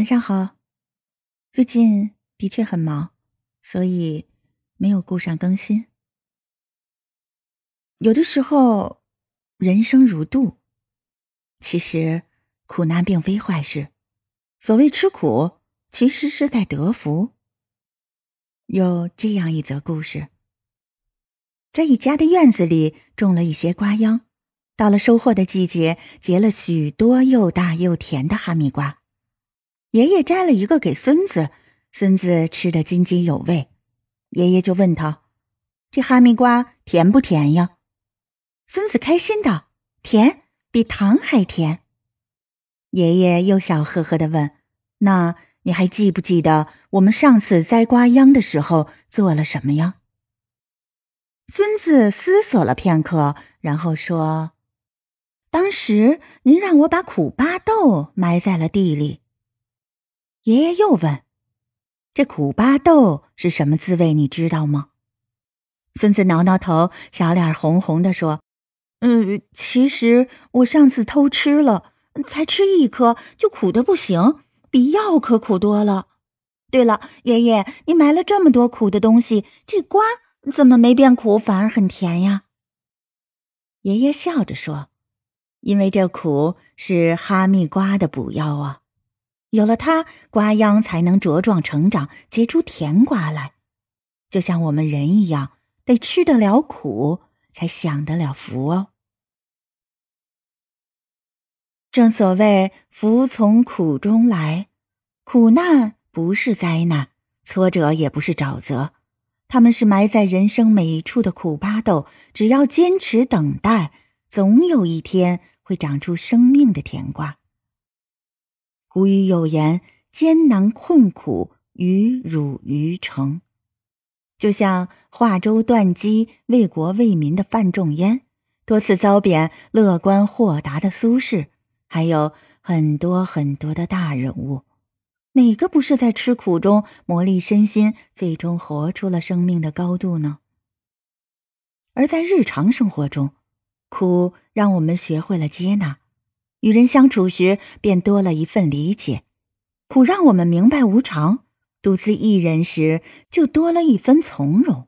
晚上好。最近的确很忙，所以没有顾上更新。有的时候，人生如渡，其实苦难并非坏事。所谓吃苦，其实是在得福。有这样一则故事：在一家的院子里种了一些瓜秧，到了收获的季节，结了许多又大又甜的哈密瓜。爷爷摘了一个给孙子，孙子吃得津津有味。爷爷就问他：“这哈密瓜甜不甜呀？”孙子开心道：“甜，比糖还甜。”爷爷又笑呵呵的问：“那你还记不记得我们上次摘瓜秧的时候做了什么呀？”孙子思索了片刻，然后说：“当时您让我把苦巴豆埋在了地里。”爷爷又问：“这苦巴豆是什么滋味？你知道吗？”孙子挠挠头，小脸红红的说：“嗯，其实我上次偷吃了，才吃一颗就苦的不行，比药可苦多了。对了，爷爷，你埋了这么多苦的东西，这瓜怎么没变苦，反而很甜呀？”爷爷笑着说：“因为这苦是哈密瓜的补药啊。”有了它，瓜秧才能茁壮成长，结出甜瓜来。就像我们人一样，得吃得了苦，才享得了福哦。正所谓“福从苦中来”，苦难不是灾难，挫折也不是沼泽，他们是埋在人生每一处的苦巴豆。只要坚持等待，总有一天会长出生命的甜瓜。古语有言：“艰难困苦，与汝于成。”就像化州断机、为国为民的范仲淹，多次遭贬、乐观豁达的苏轼，还有很多很多的大人物，哪个不是在吃苦中磨砺身心，最终活出了生命的高度呢？而在日常生活中，苦让我们学会了接纳。与人相处时，便多了一份理解；苦让我们明白无常；独自一人时，就多了一分从容。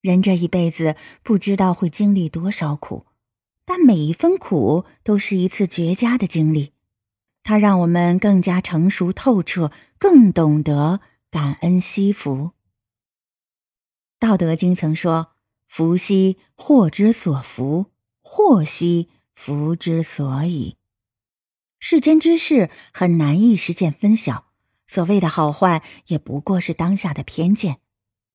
人这一辈子不知道会经历多少苦，但每一分苦都是一次绝佳的经历，它让我们更加成熟透彻，更懂得感恩惜福。《道德经》曾说：“福兮祸之所伏，祸兮福之所倚。”世间之事很难一时间分晓，所谓的好坏也不过是当下的偏见。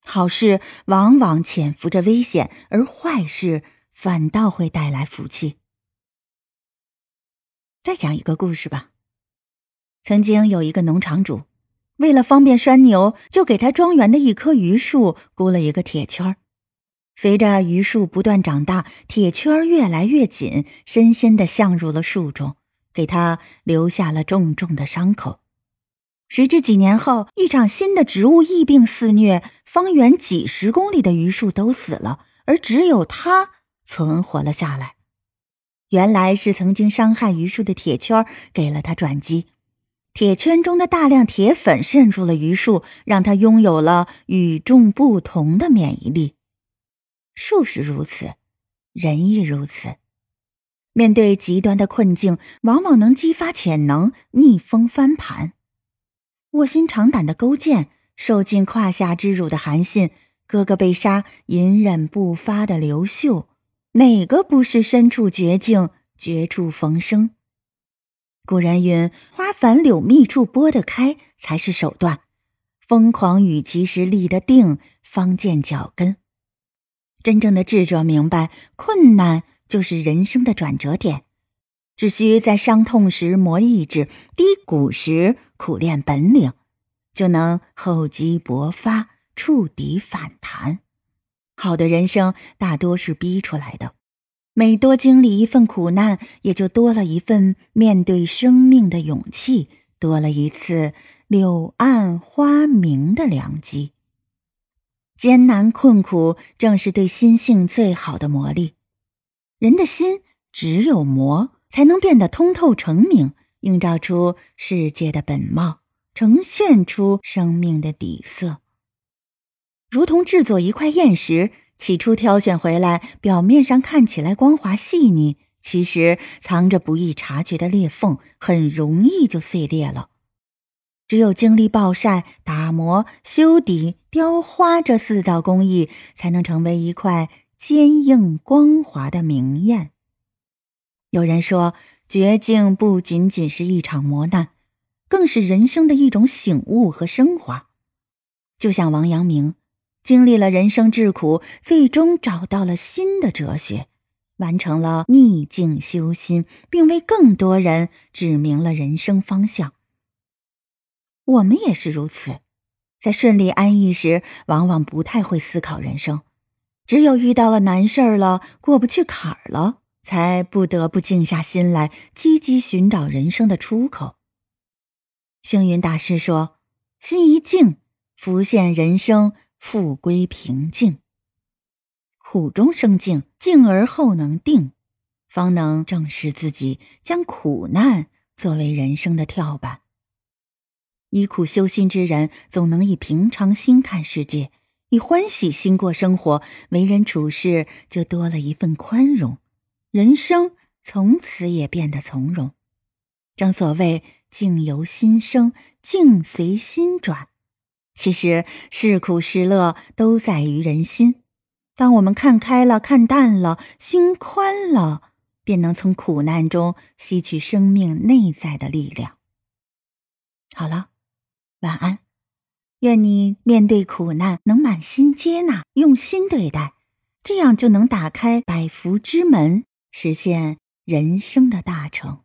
好事往往潜伏着危险，而坏事反倒会带来福气。再讲一个故事吧。曾经有一个农场主，为了方便拴牛，就给他庄园的一棵榆树箍了一个铁圈随着榆树不断长大，铁圈越来越紧，深深的陷入了树中。给他留下了重重的伤口。时至几年后，一场新的植物疫病肆虐，方圆几十公里的榆树都死了，而只有他存活了下来。原来是曾经伤害榆树的铁圈给了他转机，铁圈中的大量铁粉渗入了榆树，让他拥有了与众不同的免疫力。树是如此，人亦如此。面对极端的困境，往往能激发潜能，逆风翻盘。卧薪尝胆的勾践，受尽胯下之辱的韩信，哥哥被杀，隐忍不发的刘秀，哪个不是身处绝境，绝处逢生？古人云：“花繁柳密处拨得开，才是手段；疯狂与及时立得定，方见脚跟。”真正的智者明白，困难。就是人生的转折点，只需在伤痛时磨意志，低谷时苦练本领，就能厚积薄发，触底反弹。好的人生大多是逼出来的，每多经历一份苦难，也就多了一份面对生命的勇气，多了一次柳暗花明的良机。艰难困苦，正是对心性最好的磨砺。人的心只有磨，才能变得通透澄明，映照出世界的本貌。呈现出生命的底色。如同制作一块砚石，起初挑选回来，表面上看起来光滑细腻，其实藏着不易察觉的裂缝，很容易就碎裂了。只有经历暴晒、打磨、修底、雕花这四道工艺，才能成为一块坚硬光滑的明艳。有人说，绝境不仅仅是一场磨难，更是人生的一种醒悟和升华。就像王阳明，经历了人生至苦，最终找到了新的哲学，完成了逆境修心，并为更多人指明了人生方向。我们也是如此，在顺利安逸时，往往不太会思考人生；只有遇到了难事儿了，过不去坎儿了，才不得不静下心来，积极寻找人生的出口。星云大师说：“心一静，浮现人生，复归平静。苦中生静，静而后能定，方能正视自己，将苦难作为人生的跳板。”以苦修心之人，总能以平常心看世界，以欢喜心过生活，为人处事就多了一份宽容，人生从此也变得从容。正所谓“境由心生，境随心转”，其实是苦是乐都在于人心。当我们看开了、看淡了，心宽了，便能从苦难中吸取生命内在的力量。好了。晚安，愿你面对苦难能满心接纳，用心对待，这样就能打开百福之门，实现人生的大成。